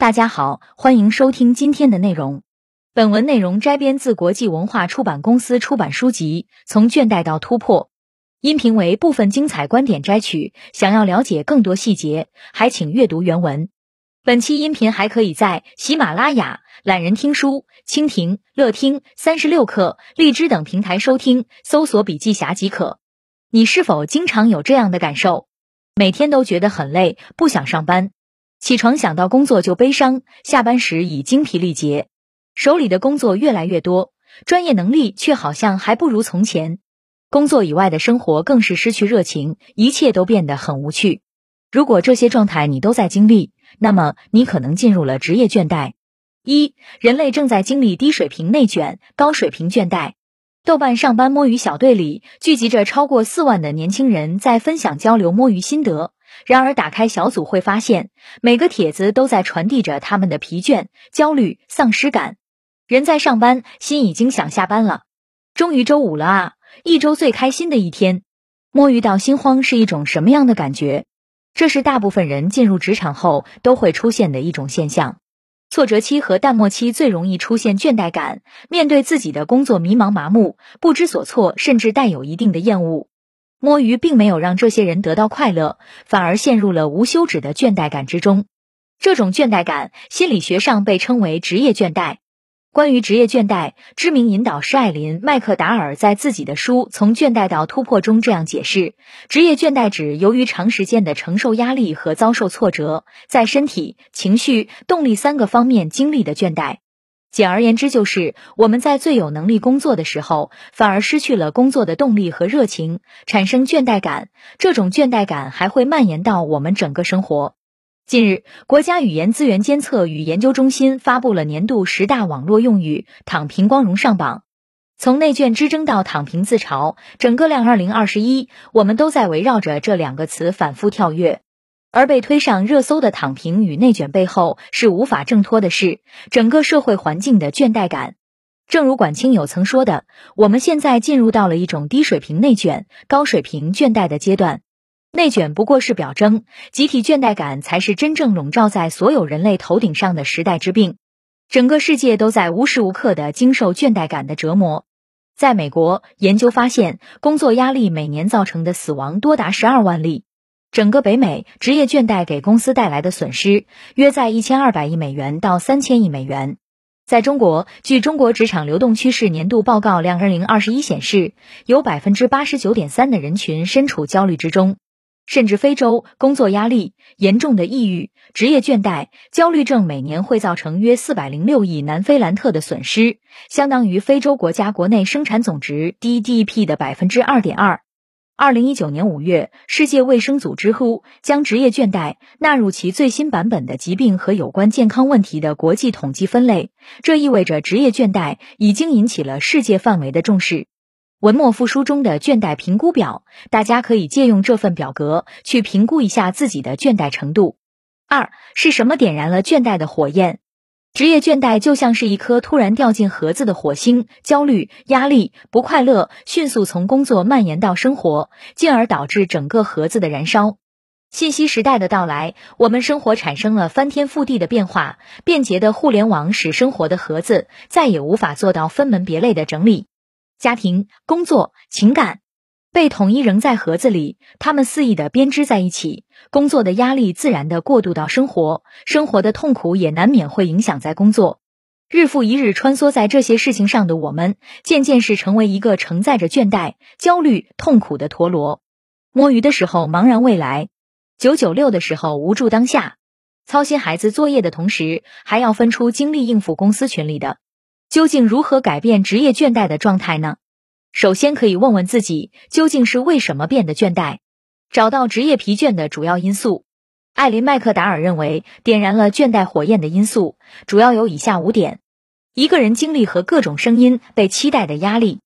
大家好，欢迎收听今天的内容。本文内容摘编自国际文化出版公司出版书籍《从倦怠到突破》，音频为部分精彩观点摘取。想要了解更多细节，还请阅读原文。本期音频还可以在喜马拉雅、懒人听书、蜻蜓、乐听、三十六课、荔枝等平台收听，搜索“笔记侠”即可。你是否经常有这样的感受？每天都觉得很累，不想上班。起床想到工作就悲伤，下班时已精疲力竭，手里的工作越来越多，专业能力却好像还不如从前。工作以外的生活更是失去热情，一切都变得很无趣。如果这些状态你都在经历，那么你可能进入了职业倦怠。一，人类正在经历低水平内卷、高水平倦怠。豆瓣上班摸鱼小队里聚集着超过四万的年轻人，在分享交流摸鱼心得。然而，打开小组会发现，每个帖子都在传递着他们的疲倦、焦虑、丧失感。人在上班，心已经想下班了。终于周五了啊！一周最开心的一天。摸鱼到心慌是一种什么样的感觉？这是大部分人进入职场后都会出现的一种现象。挫折期和淡漠期最容易出现倦怠感，面对自己的工作迷茫麻木、不知所措，甚至带有一定的厌恶。摸鱼并没有让这些人得到快乐，反而陷入了无休止的倦怠感之中。这种倦怠感，心理学上被称为职业倦怠。关于职业倦怠，知名引导师艾琳·麦克达尔在自己的书《从倦怠到突破》中这样解释：职业倦怠指由于长时间的承受压力和遭受挫折，在身体、情绪、动力三个方面经历的倦怠。简而言之，就是我们在最有能力工作的时候，反而失去了工作的动力和热情，产生倦怠感。这种倦怠感还会蔓延到我们整个生活。近日，国家语言资源监测与研究中心发布了年度十大网络用语“躺平光荣”上榜。从内卷之争到躺平自嘲，整个两二零二十一，我们都在围绕着这两个词反复跳跃。而被推上热搜的躺平与内卷背后，是无法挣脱的是整个社会环境的倦怠感。正如管清友曾说的：“我们现在进入到了一种低水平内卷、高水平倦怠的阶段。内卷不过是表征，集体倦怠感才是真正笼罩在所有人类头顶上的时代之病。整个世界都在无时无刻的经受倦怠感的折磨。在美国，研究发现，工作压力每年造成的死亡多达十二万例。”整个北美职业倦怠给公司带来的损失约在一千二百亿美元到三千亿美元。在中国，据《中国职场流动趋势年度报告》两二零二十一显示，有百分之八十九点三的人群身处焦虑之中。甚至非洲，工作压力严重的抑郁、职业倦怠、焦虑症每年会造成约四百零六亿南非兰特的损失，相当于非洲国家国内生产总值 GDP 的百分之二点二。二零一九年五月，世界卫生组织呼将职业倦怠纳入其最新版本的疾病和有关健康问题的国际统计分类。这意味着职业倦怠已经引起了世界范围的重视。文末附书中的倦怠评估表，大家可以借用这份表格去评估一下自己的倦怠程度。二是什么点燃了倦怠的火焰？职业倦怠就像是一颗突然掉进盒子的火星，焦虑、压力、不快乐迅速从工作蔓延到生活，进而导致整个盒子的燃烧。信息时代的到来，我们生活产生了翻天覆地的变化。便捷的互联网使生活的盒子再也无法做到分门别类的整理，家庭、工作、情感。被统一扔在盒子里，他们肆意的编织在一起。工作的压力自然的过渡到生活，生活的痛苦也难免会影响在工作。日复一日穿梭在这些事情上的我们，渐渐是成为一个承载着倦怠、焦虑、痛苦的陀螺。摸鱼的时候茫然未来，九九六的时候无助当下，操心孩子作业的同时，还要分出精力应付公司群里的。究竟如何改变职业倦怠的状态呢？首先可以问问自己，究竟是为什么变得倦怠？找到职业疲倦的主要因素。艾琳·麦克达尔认为，点燃了倦怠火焰的因素主要有以下五点：一个人经历和各种声音被期待的压力；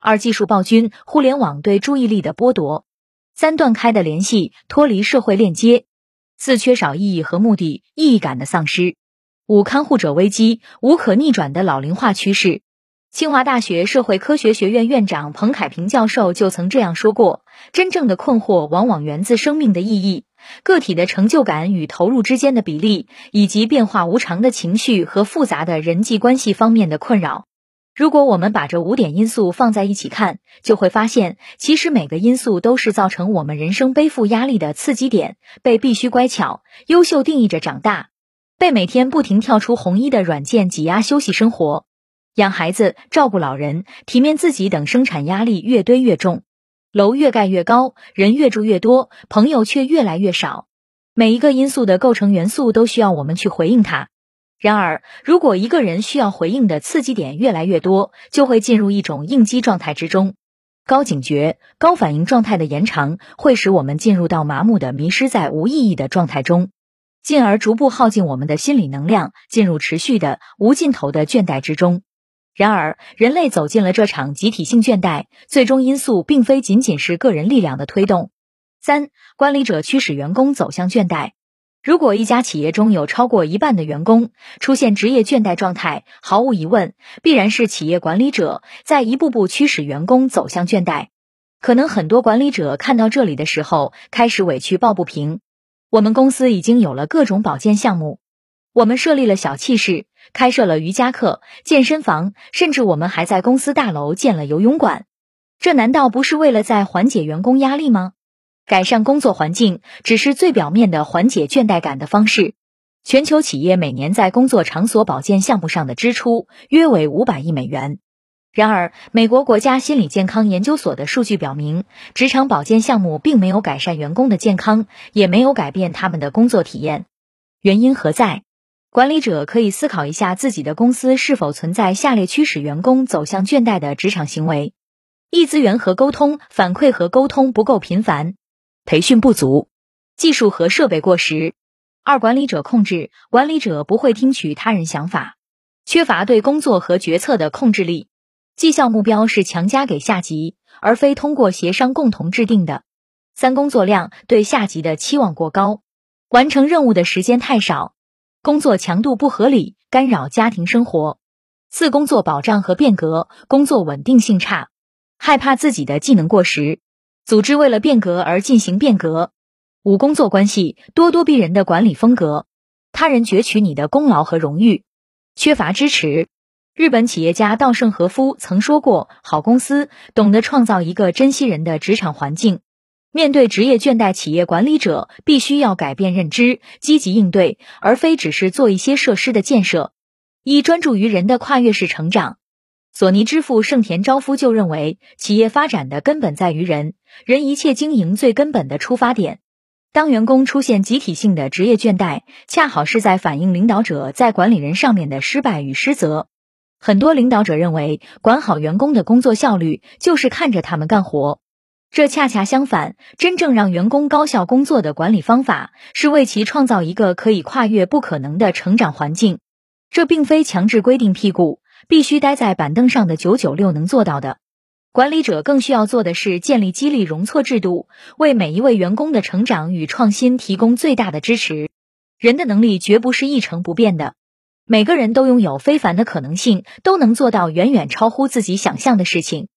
二技术暴君，互联网对注意力的剥夺；三断开的联系，脱离社会链接；四缺少意义和目的，意义感的丧失；五看护者危机，无可逆转的老龄化趋势。清华大学社会科学学院院长彭凯平教授就曾这样说过：“真正的困惑往往源自生命的意义，个体的成就感与投入之间的比例，以及变化无常的情绪和复杂的人际关系方面的困扰。如果我们把这五点因素放在一起看，就会发现，其实每个因素都是造成我们人生背负压力的刺激点。被必须乖巧、优秀定义着长大，被每天不停跳出红衣的软件挤压休息生活，养孩子、照顾老人、体面自己等生产压力越堆越重，楼越盖越高，人越住越多，朋友却越来越少。每一个因素的构成元素都需要我们去回应它。然而，如果一个人需要回应的刺激点越来越多，就会进入一种应激状态之中。高警觉、高反应状态的延长，会使我们进入到麻木的迷失在无意义的状态中，进而逐步耗尽我们的心理能量，进入持续的无尽头的倦怠之中。然而，人类走进了这场集体性倦怠，最终因素并非仅仅是个人力量的推动。三、管理者驱使员工走向倦怠。如果一家企业中有超过一半的员工出现职业倦怠状态，毫无疑问，必然是企业管理者在一步步驱使员工走向倦怠。可能很多管理者看到这里的时候，开始委屈抱不平。我们公司已经有了各种保健项目，我们设立了小憩室，开设了瑜伽课、健身房，甚至我们还在公司大楼建了游泳馆。这难道不是为了在缓解员工压力吗？改善工作环境只是最表面的缓解倦怠感的方式。全球企业每年在工作场所保健项目上的支出约为五百亿美元。然而，美国国家心理健康研究所的数据表明，职场保健项目并没有改善员工的健康，也没有改变他们的工作体验。原因何在？管理者可以思考一下自己的公司是否存在下列驱使员工走向倦怠的职场行为：一、资源和沟通反馈和沟通不够频繁。培训不足，技术和设备过时；二、管理者控制，管理者不会听取他人想法，缺乏对工作和决策的控制力。绩效目标是强加给下级，而非通过协商共同制定的。三、工作量对下级的期望过高，完成任务的时间太少，工作强度不合理，干扰家庭生活。四、工作保障和变革，工作稳定性差，害怕自己的技能过时。组织为了变革而进行变革，五工作关系咄咄逼人的管理风格，他人攫取你的功劳和荣誉，缺乏支持。日本企业家稻盛和夫曾说过：“好公司懂得创造一个珍惜人的职场环境。”面对职业倦怠，企业管理者必须要改变认知，积极应对，而非只是做一些设施的建设。一专注于人的跨越式成长。索尼之父盛田昭夫就认为，企业发展的根本在于人，人一切经营最根本的出发点。当员工出现集体性的职业倦怠，恰好是在反映领导者在管理人上面的失败与失责。很多领导者认为，管好员工的工作效率就是看着他们干活，这恰恰相反。真正让员工高效工作的管理方法，是为其创造一个可以跨越不可能的成长环境。这并非强制规定屁股。必须待在板凳上的九九六能做到的，管理者更需要做的是建立激励容错制度，为每一位员工的成长与创新提供最大的支持。人的能力绝不是一成不变的，每个人都拥有非凡的可能性，都能做到远远超乎自己想象的事情。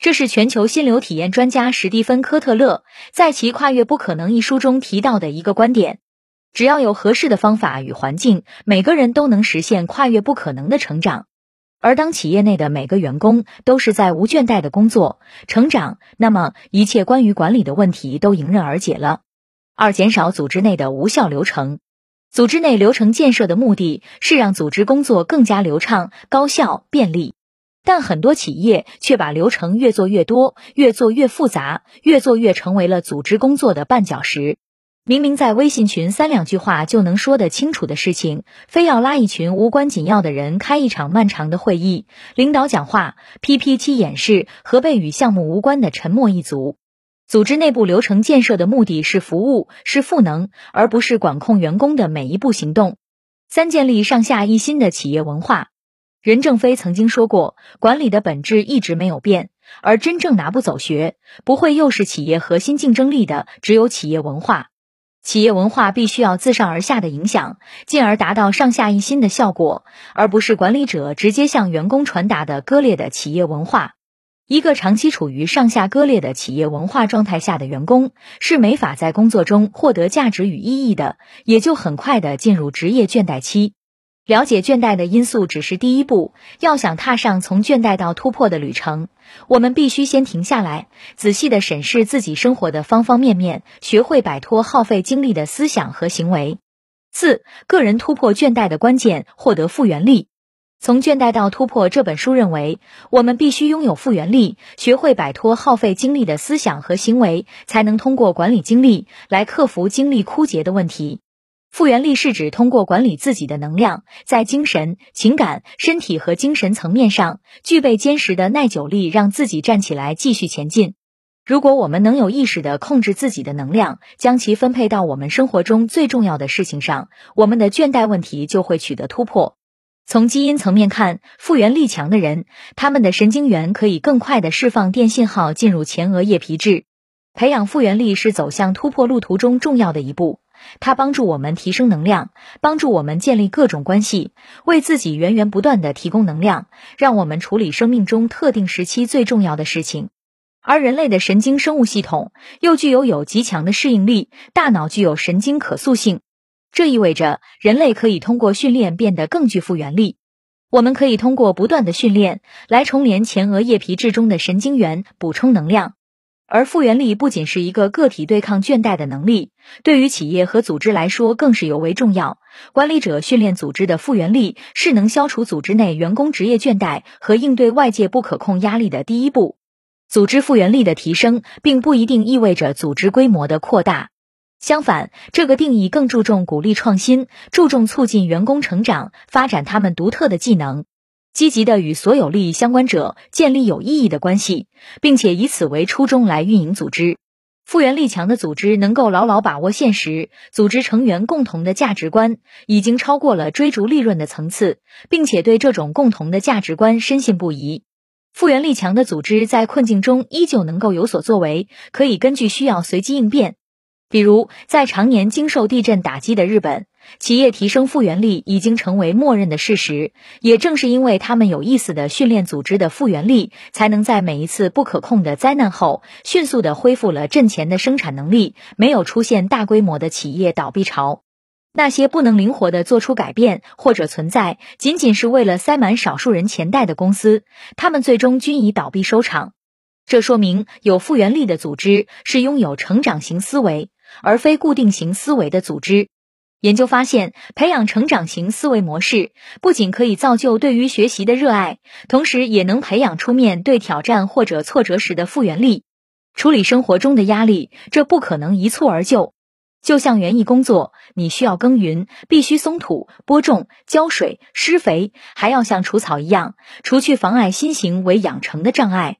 这是全球心流体验专家史蒂芬·科特勒在其《跨越不可能》一书中提到的一个观点：只要有合适的方法与环境，每个人都能实现跨越不可能的成长。而当企业内的每个员工都是在无倦怠的工作、成长，那么一切关于管理的问题都迎刃而解了。二、减少组织内的无效流程。组织内流程建设的目的是让组织工作更加流畅、高效、便利，但很多企业却把流程越做越多、越做越复杂、越做越成为了组织工作的绊脚石。明明在微信群三两句话就能说得清楚的事情，非要拉一群无关紧要的人开一场漫长的会议，领导讲话、PPT 演示和被与项目无关的沉默一族。组织内部流程建设的目的是服务，是赋能，而不是管控员工的每一步行动。三、建立上下一心的企业文化。任正非曾经说过，管理的本质一直没有变，而真正拿不走学，不会又是企业核心竞争力的，只有企业文化。企业文化必须要自上而下的影响，进而达到上下一心的效果，而不是管理者直接向员工传达的割裂的企业文化。一个长期处于上下割裂的企业文化状态下的员工，是没法在工作中获得价值与意义的，也就很快的进入职业倦怠期。了解倦怠的因素只是第一步，要想踏上从倦怠到突破的旅程，我们必须先停下来，仔细的审视自己生活的方方面面，学会摆脱耗费精力的思想和行为。四、个人突破倦怠的关键，获得复原力。从倦怠到突破这本书认为，我们必须拥有复原力，学会摆脱耗费精力的思想和行为，才能通过管理精力来克服精力枯竭的问题。复原力是指通过管理自己的能量，在精神、情感、身体和精神层面上具备坚实的耐久力，让自己站起来继续前进。如果我们能有意识地控制自己的能量，将其分配到我们生活中最重要的事情上，我们的倦怠问题就会取得突破。从基因层面看，复原力强的人，他们的神经元可以更快地释放电信号进入前额叶皮质。培养复原力是走向突破路途中重要的一步，它帮助我们提升能量，帮助我们建立各种关系，为自己源源不断的提供能量，让我们处理生命中特定时期最重要的事情。而人类的神经生物系统又具有有极强的适应力，大脑具有神经可塑性。这意味着人类可以通过训练变得更具复原力。我们可以通过不断的训练来重连前额叶皮质中的神经元，补充能量。而复原力不仅是一个个体对抗倦怠的能力，对于企业和组织来说更是尤为重要。管理者训练组织的复原力，是能消除组织内员工职业倦怠和应对外界不可控压力的第一步。组织复原力的提升，并不一定意味着组织规模的扩大。相反，这个定义更注重鼓励创新，注重促进员工成长，发展他们独特的技能，积极的与所有利益相关者建立有意义的关系，并且以此为初衷来运营组织。复原力强的组织能够牢牢把握现实，组织成员共同的价值观已经超过了追逐利润的层次，并且对这种共同的价值观深信不疑。复原力强的组织在困境中依旧能够有所作为，可以根据需要随机应变。比如，在常年经受地震打击的日本，企业提升复原力已经成为默认的事实。也正是因为他们有意识的训练组织的复原力，才能在每一次不可控的灾难后，迅速的恢复了震前的生产能力，没有出现大规模的企业倒闭潮。那些不能灵活的做出改变，或者存在仅仅是为了塞满少数人钱袋的公司，他们最终均以倒闭收场。这说明，有复原力的组织是拥有成长型思维。而非固定型思维的组织。研究发现，培养成长型思维模式，不仅可以造就对于学习的热爱，同时也能培养出面对挑战或者挫折时的复原力。处理生活中的压力，这不可能一蹴而就。就像园艺工作，你需要耕耘，必须松土、播种、浇水、施肥，还要像除草一样，除去妨碍新型为养成的障碍。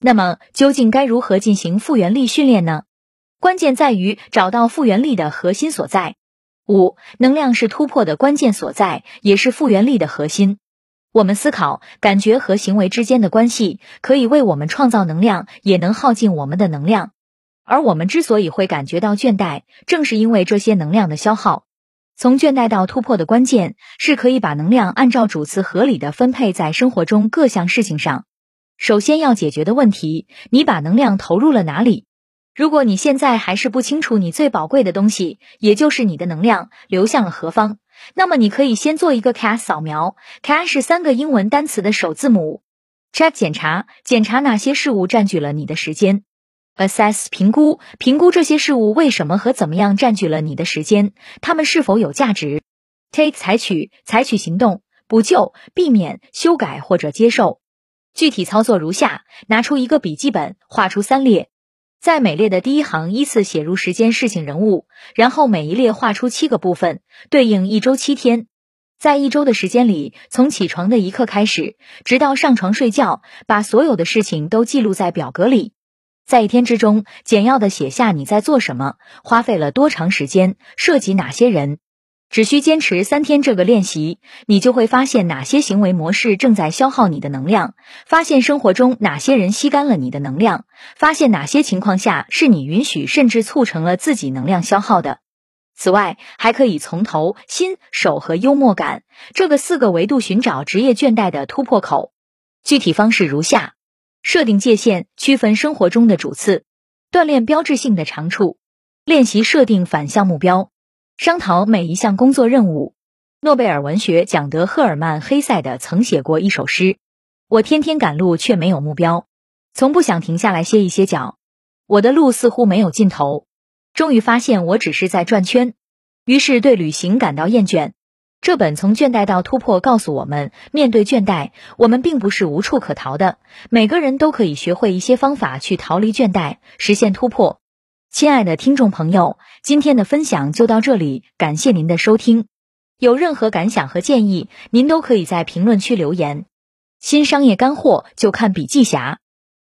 那么，究竟该如何进行复原力训练呢？关键在于找到复原力的核心所在。五，能量是突破的关键所在，也是复原力的核心。我们思考、感觉和行为之间的关系，可以为我们创造能量，也能耗尽我们的能量。而我们之所以会感觉到倦怠，正是因为这些能量的消耗。从倦怠到突破的关键，是可以把能量按照主次合理的分配在生活中各项事情上。首先要解决的问题，你把能量投入了哪里？如果你现在还是不清楚你最宝贵的东西，也就是你的能量流向了何方，那么你可以先做一个 CAS 扫描。CAS 是三个英文单词的首字母。Check 检查，检查哪些事物占据了你的时间。Assess 评估，评估这些事物为什么和怎么样占据了你的时间，它们是否有价值。Take 采取，采取行动，补救、避免、修改或者接受。具体操作如下：拿出一个笔记本，画出三列。在每列的第一行依次写入时间、事情、人物，然后每一列画出七个部分，对应一周七天。在一周的时间里，从起床的一刻开始，直到上床睡觉，把所有的事情都记录在表格里。在一天之中，简要的写下你在做什么，花费了多长时间，涉及哪些人。只需坚持三天这个练习，你就会发现哪些行为模式正在消耗你的能量，发现生活中哪些人吸干了你的能量，发现哪些情况下是你允许甚至促成了自己能量消耗的。此外，还可以从头、心、手和幽默感这个四个维度寻找职业倦怠的突破口。具体方式如下：设定界限，区分生活中的主次，锻炼标志性的长处，练习设定反向目标，商讨每一项工作任务。诺贝尔文学奖得赫尔曼·黑塞的曾写过一首诗：“我天天赶路，却没有目标，从不想停下来歇一歇脚。我的路似乎没有尽头，终于发现我只是在转圈，于是对旅行感到厌倦。”这本从倦怠到突破告诉我们，面对倦怠，我们并不是无处可逃的，每个人都可以学会一些方法去逃离倦怠，实现突破。亲爱的听众朋友，今天的分享就到这里，感谢您的收听。有任何感想和建议，您都可以在评论区留言。新商业干货就看笔记侠。